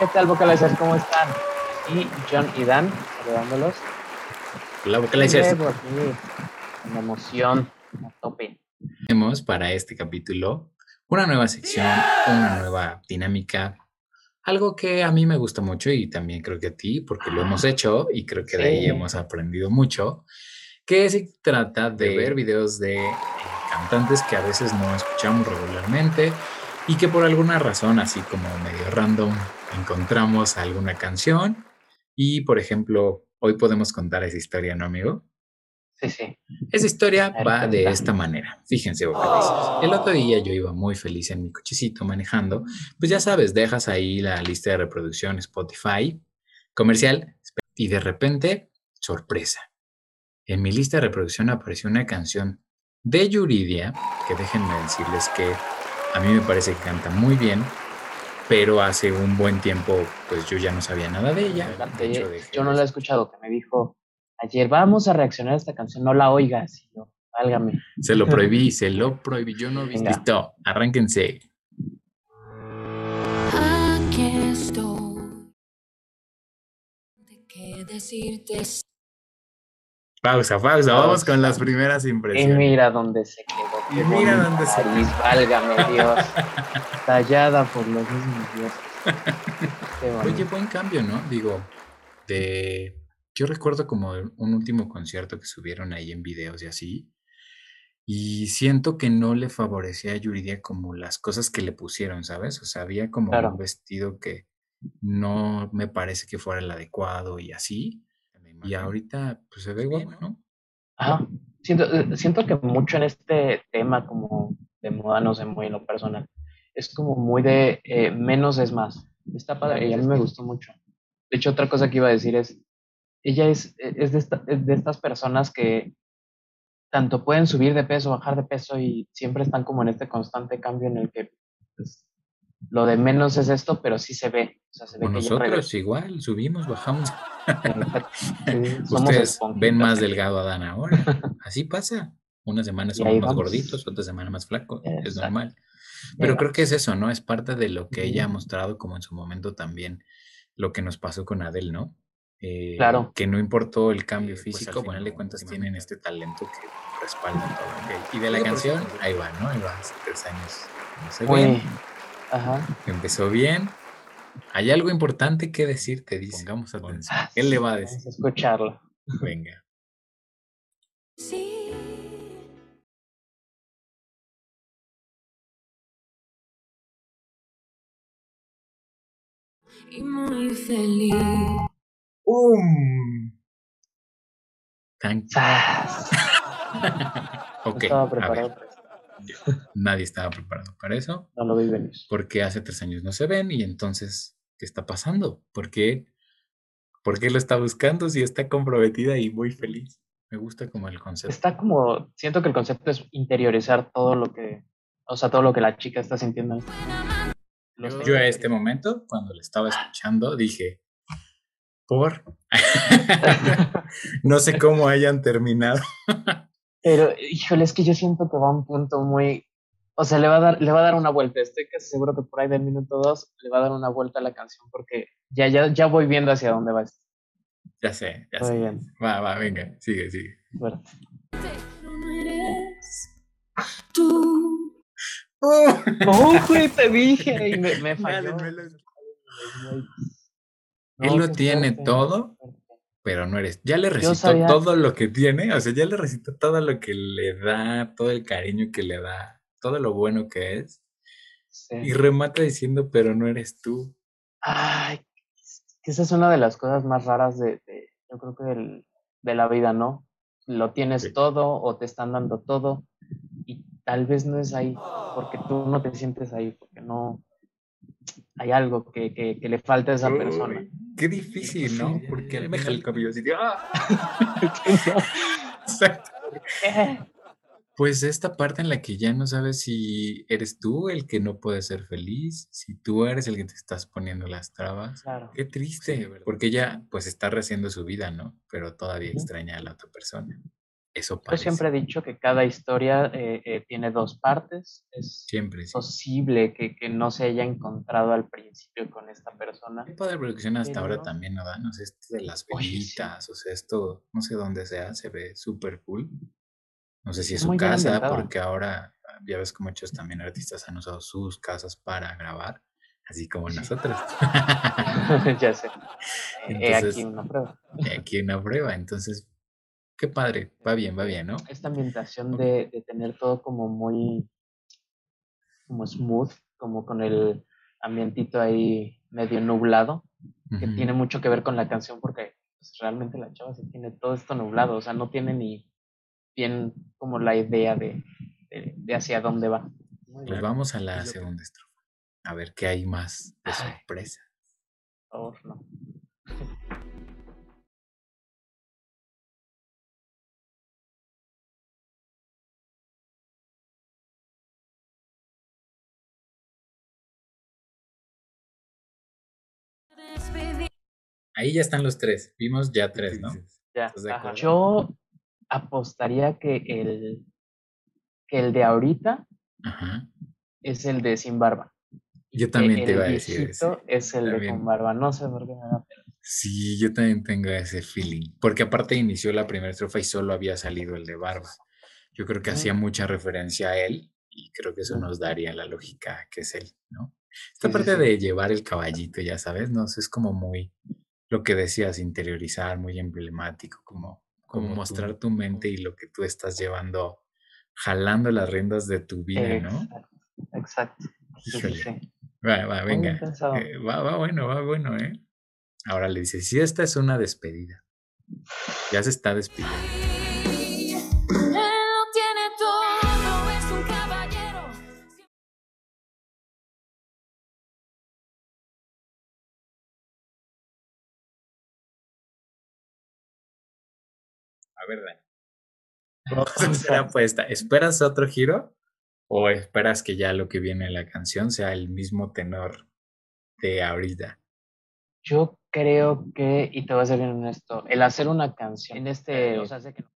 ¿Qué tal, vocalizers? ¿Cómo están? Y John y Dan, saludándolos. Hola, vocalizers. Con emoción a tope. Tenemos para este capítulo una nueva sección, una nueva dinámica, algo que a mí me gusta mucho y también creo que a ti, porque lo hemos hecho y creo que de ahí Sí. hemos aprendido mucho, que se trata de ver videos de eh, cantantes que a veces no escuchamos regularmente y que por alguna razón, así como medio random, encontramos alguna canción y, por ejemplo, hoy podemos contar esa historia, ¿no, amigo? Sí, sí. Esa historia va de esta manera. Fíjense, vocalizers. El otro día yo iba muy feliz en mi cochecito manejando. Pues ya sabes, dejas ahí la lista de reproducción Spotify comercial y de repente, sorpresa. En mi lista de reproducción apareció una canción de Yuridia, que déjenme decirles que a mí me parece que canta muy bien, pero hace un buen tiempo pues yo ya no sabía nada de ella. De hecho, dejé Yo no la he escuchado, que me dijo ayer, vamos a reaccionar a esta canción, no la oigas. Y yo, válgame. Se lo prohibí, se lo prohibí. Yo no vi. Venga. Listo, arránquense. Aquí estoy. ¿De qué decirte? Pausa, pausa. Vamos con las primeras Y impresiones. mira dónde se quedó. Y qué mira bonita dónde se nariz, Válgame Dios. Tallada por los mismos dioses. Oye, buen cambio, ¿no? Digo, de. Yo recuerdo como un último concierto que subieron ahí en videos y así. Y siento que no le favorecía a Yuridia como las cosas que le pusieron, ¿sabes? O sea, había como Claro. un vestido que no me parece que fuera el adecuado y así. Y ahorita, pues se ve guapo, ¿no? Ajá. Siento, eh, siento que mucho en este tema como de moda, no sé, muy en lo personal, es como muy de eh, menos es más. Está padre y a mí me gustó mucho. De hecho, otra cosa que iba a decir es, ella es, eh, es, de, esta- es de estas personas que tanto pueden subir de peso, bajar de peso y siempre están como en este constante cambio en el que pues, lo de menos es esto, pero sí se ve. O sea, se ve O que nosotros igual, subimos, bajamos. Sí, Ustedes ven más delgado a Dan ahora. Así pasa. Una semana Y somos más vamos. gorditos, otra semana más flacos. Es Exacto. normal. Ahí Pero creo que es eso, ¿no? Es parte de lo que ella ha mostrado, como en su momento también lo que nos pasó con Adele, ¿no? Eh, Claro. Que no importó el cambio Eh, pues, físico, al de cuentas tienen este talento que respalda todo. ¿ok? Y de la por canción, ahí va, ¿no? Ahí va, hace tres años. No Muy- ven, Ajá. empezó bien. Hay algo importante que decir, te dice. Pongamos atención. ¿Qué le va a Vamos decir? a escucharlo. Venga. Sí. Y muy feliz. ¡Um! Tan-. No Ok, estaba a ver, preparado. Nadie estaba preparado para eso. No lo vi venir. porque hace tres años no se ven y entonces, ¿qué está pasando? ¿Por qué? ¿Por qué lo está buscando si está comprometida y muy feliz? Me gusta como el concepto. Está como, siento que el concepto es interiorizar todo lo que, o sea, todo lo que la chica está sintiendo. Está Yo a este momento, cuando le estaba escuchando, dije, ¿por? no sé cómo hayan terminado. Pero, híjole, es que yo siento que va a un punto muy, o sea, le va a dar, le va a dar una vuelta. Estoy casi seguro que por ahí del minuto dos le va a dar una vuelta a la canción porque ya, ya, ya voy viendo hacia dónde va esto. Ya sé, ya Muy sé. bien. Va, va, venga, sigue, sigue. Fuerte. Pero no eres tú. No, güey, te dije y me, me falló. Nadie me lo- No, Él lo tiene fuerte, todo. Pero no eres. Ya le recitó sabía- todo lo que tiene, o sea, ya le recitó todo lo que le da, todo el cariño que le da, todo lo bueno que es. Sí. Y remata diciendo, pero no eres tú. Ay, que esa es una de las cosas más raras de, de- yo creo que del- de la vida, ¿no? Lo tienes Sí. todo o te están dando todo y tal vez no es ahí porque tú no te sientes ahí, porque no hay algo que, que- que le falta a esa persona. Qué difícil, ¿no? Sí, Porque sí, me sí. jala el cabello así de, ¡ah! Exacto. Pues esta parte en la que ya no sabes si eres tú el que no puede ser feliz, si tú eres el que te estás poniendo las trabas. Claro. Qué triste, verdad. porque ella pues está rehaciendo su vida, ¿no? Pero todavía extraña a la otra persona. Eso Yo parece. siempre he dicho que cada historia eh, eh, tiene dos partes. Es Siempre, sí. posible que, que no se haya encontrado al principio con esta persona. tipo de producción hasta Pero ahora no. también, ¿no? da? No sé, esto de las sí. velitas, o sea, esto, no sé dónde sea, se ve súper cool. No sé si es Es su casa, porque ahora ah, ya ves que muchos también artistas han usado sus casas para grabar, así como Sí. nosotros. ya sé. Eh, he Entonces- aquí una prueba. Aquí una prueba, entonces, qué padre, va bien, va bien, ¿no? Esta ambientación de, de tener todo como muy como smooth, como con el ambientito ahí medio nublado, que tiene mucho que ver con la canción porque pues, realmente la chava sí tiene todo esto nublado, o sea, no tiene ni bien como la idea de, de, de hacia dónde va. Muy Pues bien, vamos a la segunda estrofa. A ver qué hay más de Ay. sorpresa. por favor, no. Ahí ya están los tres. Vimos ya tres, ¿no? Yo apostaría que el, que el de ahorita Ajá. es el de sin barba. Yo también te el iba a decir viejito es el de con barba. No sé por qué me da pena. Sí, yo también tengo ese feeling. Porque aparte inició la primera estrofa y solo había salido el de barba. Yo creo que hacía mucha referencia a él y creo que eso Ujú. nos daría la lógica que es él, ¿no? Esta parte de llevar el caballito, ya sabes, ¿no? Eso es como muy lo que decías, interiorizar, muy emblemático, como, como Como mostrar tú. tu mente y lo que tú estás llevando, jalando las riendas de tu vida, ¿no? Exacto. Exacto. Sí, sí, Híjole. Va, va, venga. eh, va, va bueno, va bueno, ¿eh? Ahora le dice, si esta es una despedida, ya se está despidiendo. A ver, a hacer apuesta. ¿Esperas otro giro? ¿O esperas que ya lo que viene en la canción sea el mismo tenor de ahorita? Yo creo que, y te voy a ser bien honesto, el hacer una canción en este, o sea, sé que no,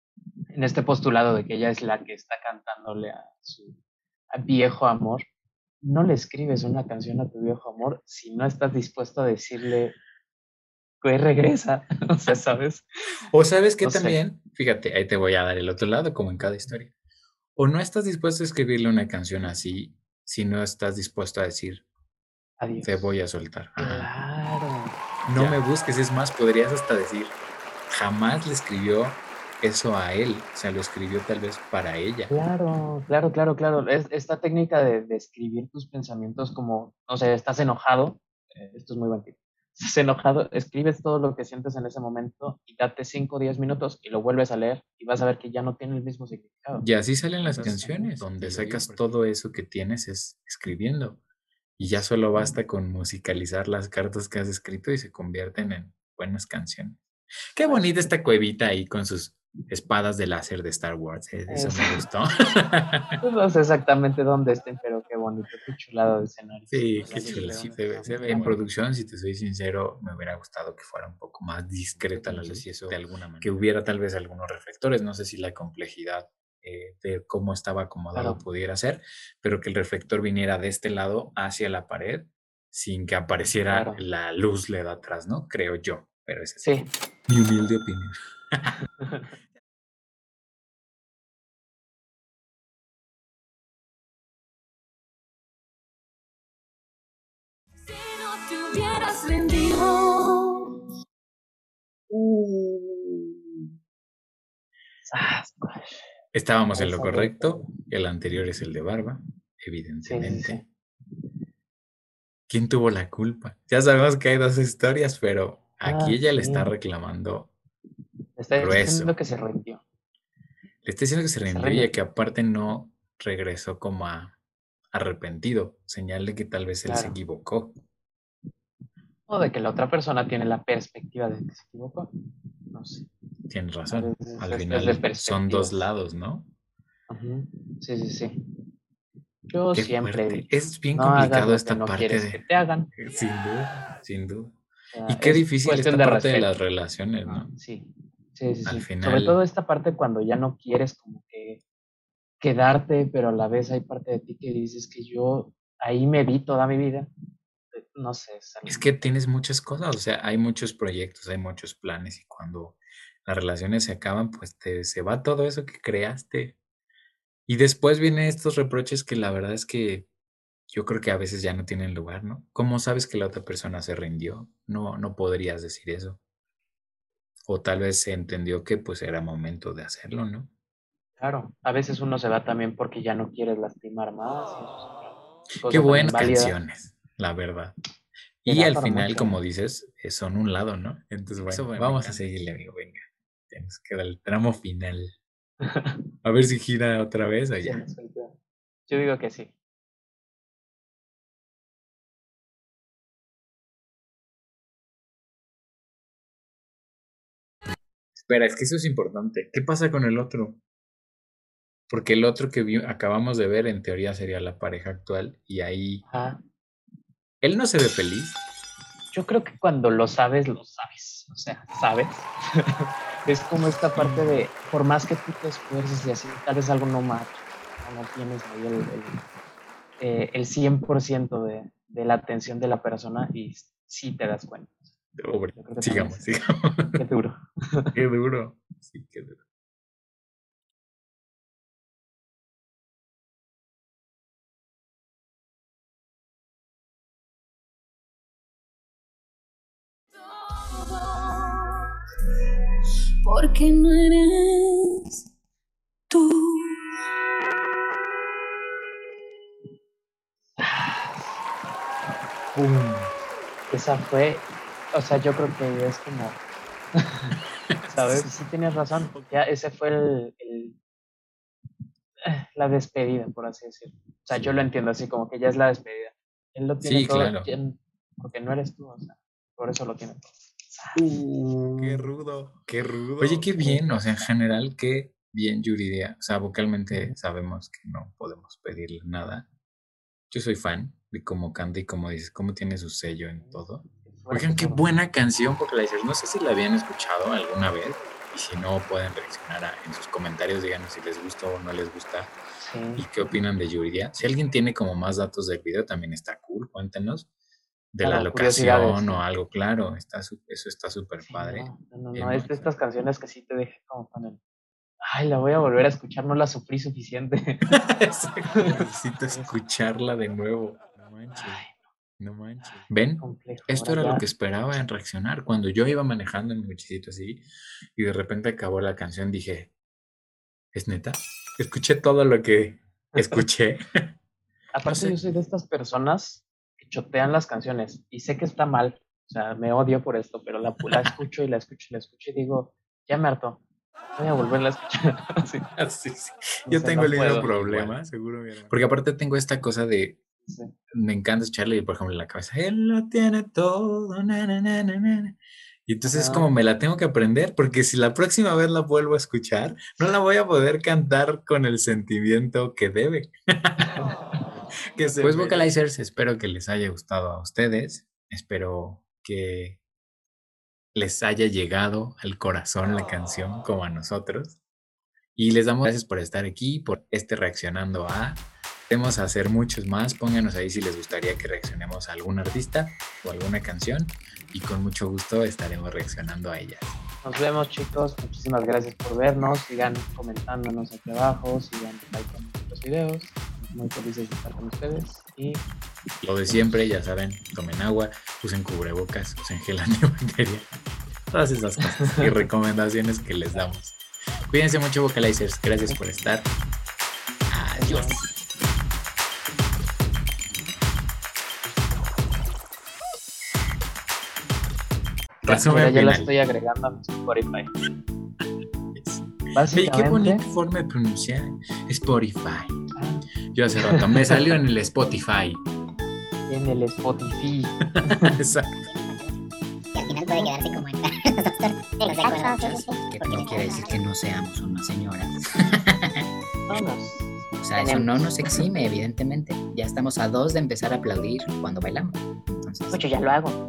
en este postulado de que ella es la que está cantándole a su a viejo amor, no le escribes una canción a tu viejo amor si no estás dispuesto a decirle, güey, regresa, o sea, ¿sabes? O sabes que No sé. también, fíjate, ahí te voy a dar el otro lado, como en cada historia. O no estás dispuesto a escribirle una canción así si no estás dispuesto a decir, Adiós. te voy a soltar. Ajá. Claro. No Ya. me busques, es más, podrías hasta decir, jamás le escribió eso a él, o sea, lo escribió tal vez para ella. Claro, claro, claro, claro. Es, esta técnica de, de escribir tus pensamientos como, no sé, estás enojado, eh, esto es muy tip. Estás enojado, escribes todo lo que sientes en ese momento y date 5 o 10 minutos y lo vuelves a leer y vas a ver que ya no tiene el mismo significado. Y así salen las Entonces, canciones, donde digo sacas todo eso que tienes es escribiendo. Y ya solo basta con musicalizar las cartas que has escrito y se convierten en buenas canciones. Qué bonita esta cuevita ahí con sus espadas de láser de Star Wars. eh, Eso me Eso. gustó. Pues no sé exactamente dónde estén, pero qué bonito, qué chulado de escenario. Sí, qué chulo. sí, se ve- se ve. En producción, si te soy sincero, me hubiera gustado que fuera un poco más discreta la No sé luz si eso de alguna manera. que hubiera tal vez algunos reflectores. No sé si la complejidad eh, de cómo estaba acomodado Claro. pudiera ser, pero que el reflector viniera de este lado hacia la pared sin que apareciera Claro. la luz LED atrás, ¿no? Creo yo. Pero es Sí, mi humilde opinión. Si no te hubieras rendido. Pues. Estábamos en lo correcto. El anterior es el de barba, Sí, sí, evidentemente. sí. ¿Quién tuvo la culpa? Ya sabemos que hay dos historias, pero aquí Ah, ella le está reclamando, Está diciendo que se rindió. le está diciendo que se Se rindió y que aparte no regresó como a arrepentido, señal de que tal vez él se equivocó. O de que la otra persona tiene la perspectiva de que se equivocó. No sé. Tienes razón. Al final son dos lados, ¿no? Sí, sí, sí. Yo Qué siempre fuerte. Es bien no complicado esta no parte de... que te hagan. Sin duda, sin duda. O sea, Y qué es difícil esta de parte de las relaciones, ¿no? Sí, sí, Sí, sí, Al sí. final- Sobre todo esta parte cuando ya no quieres como que quedarte, pero a la vez hay parte de ti que dices que yo ahí me vi toda mi vida. Eh, No sé. es algo- Es que tienes muchas cosas, o sea, hay muchos proyectos, hay muchos planes y cuando las relaciones se acaban, pues te, se va todo eso que creaste. Y después vienen estos reproches que la verdad es que yo creo que a veces ya no tienen lugar, ¿no? ¿Cómo sabes que la otra persona se rindió? No, no podrías decir eso. O tal vez se entendió que pues era momento de hacerlo, ¿no? Claro, a veces uno se va también porque ya no quieres lastimar más. Qué buenas canciones, la verdad. Y al final, mucho. como dices, eh, son un lado, ¿no? Entonces, bueno, vamos a seguirle, amigo, venga. Tenemos que dar el tramo final. A ver si gira otra vez o ya. suelto. Yo digo que sí. Espera, es que eso es importante. ¿Qué pasa con el otro? Porque el otro que vi- acabamos de ver, en teoría, sería la pareja actual. Y ahí Ah, él no se ve feliz. yo creo que cuando lo sabes, lo sabes. O sea, sabes. es como esta parte de, por más que tú te esfuerces y así, tal vez algo no match, no, no tienes ahí el, el, eh, el 100% de, de la atención de la persona y sí te das cuenta. Pobre. Sigamos, también sigamos. Qué duro. Qué duro. Sí, qué duro. Porque no eres tú. ¡Pum! Esa fue, o sea, yo creo que es como, ¿sabes? Sí tienes razón, ya ese fue el, el- la despedida, por así decirlo. O sea, yo lo entiendo así, como que ya es la despedida. Él lo tiene Sí, todo, claro. porque no eres tú, o sea, por eso lo tiene todo. Qué rudo, qué rudo. Oye, qué bien, o sea, en general, qué bien Yuridia. O sea, vocalmente sabemos que no podemos pedirle nada. Yo soy fan de cómo canta y como dices, cómo tiene su sello en todo. Oigan, qué buena canción, porque la dices, no sé si la habían escuchado alguna vez. Y si no, pueden reaccionar a- en sus comentarios, díganos si les gusta o no les gusta y qué opinan de Yuridia. Si alguien tiene como más datos del video, también está cool, cuéntenos. De la locación o algo, claro, está, su- eso está súper sí, padre. no, no, no, Eh, no, es de bueno. estas canciones que sí te dejan como con el, ay, la voy a volver a escuchar, no la sufrí suficiente. Necesito escucharla de nuevo. No manches. Ay, No manches. ¿Ven? complejo. Esto era lo que esperaba en reaccionar. Cuando yo iba manejando en mi cochecito así y de repente acabó la canción, dije, ¿es neta? Escuché todo lo que escuché. Aparte, sé. yo soy de estas personas que chotean las canciones y sé que está mal, o sea, me odio por esto, pero la, la escucho y la escucho y la escucho y digo, ya me harto, voy a volverla a escuchar. Sí, Así, sí. no Yo tengo no el mismo problema, seguro. Porque aparte tengo esta cosa de, Sí. me encanta escucharle, por ejemplo, en la cabeza, él lo tiene todo, na, na, na, na, na". Y entonces es Ajá. como me la tengo que aprender, porque si la próxima vez la vuelvo a escuchar, no la voy a poder cantar con el sentimiento que debe. que se pues vocalizers, espero que les haya gustado a ustedes. Espero que les haya llegado al corazón la canción como a nosotros. Y les damos gracias por estar aquí, por este reaccionando a. Queremos hacer muchos más. Pónganos ahí si les gustaría que reaccionemos a algún artista o alguna canción. Y con mucho gusto estaremos reaccionando a ellas. Nos vemos, chicos. Muchísimas gracias por vernos. Sigan comentándonos aquí abajo, sigan like con nuestros videos. Muy felices de estar con ustedes. Y Lo de siempre, ya saben, tomen agua, usen cubrebocas, usen gel antibacterial. Todas esas cosas y recomendaciones que les damos. Cuídense mucho, vocalizers. Gracias por estar. Adiós. Mira, ya la estoy agregando a mi Spotify. Oye, qué bonita forma de pronunciar Spotify. Yo hace rato me salió en el Spotify. en el Spotify. Exacto. Y al final puede quedarse como en. Que no quiere decir que no seamos unas señoras. Vamos. O sea, eso no nos exime, evidentemente. Ya estamos a dos de empezar a aplaudir cuando bailamos. Entonces, Mucho ya lo hago.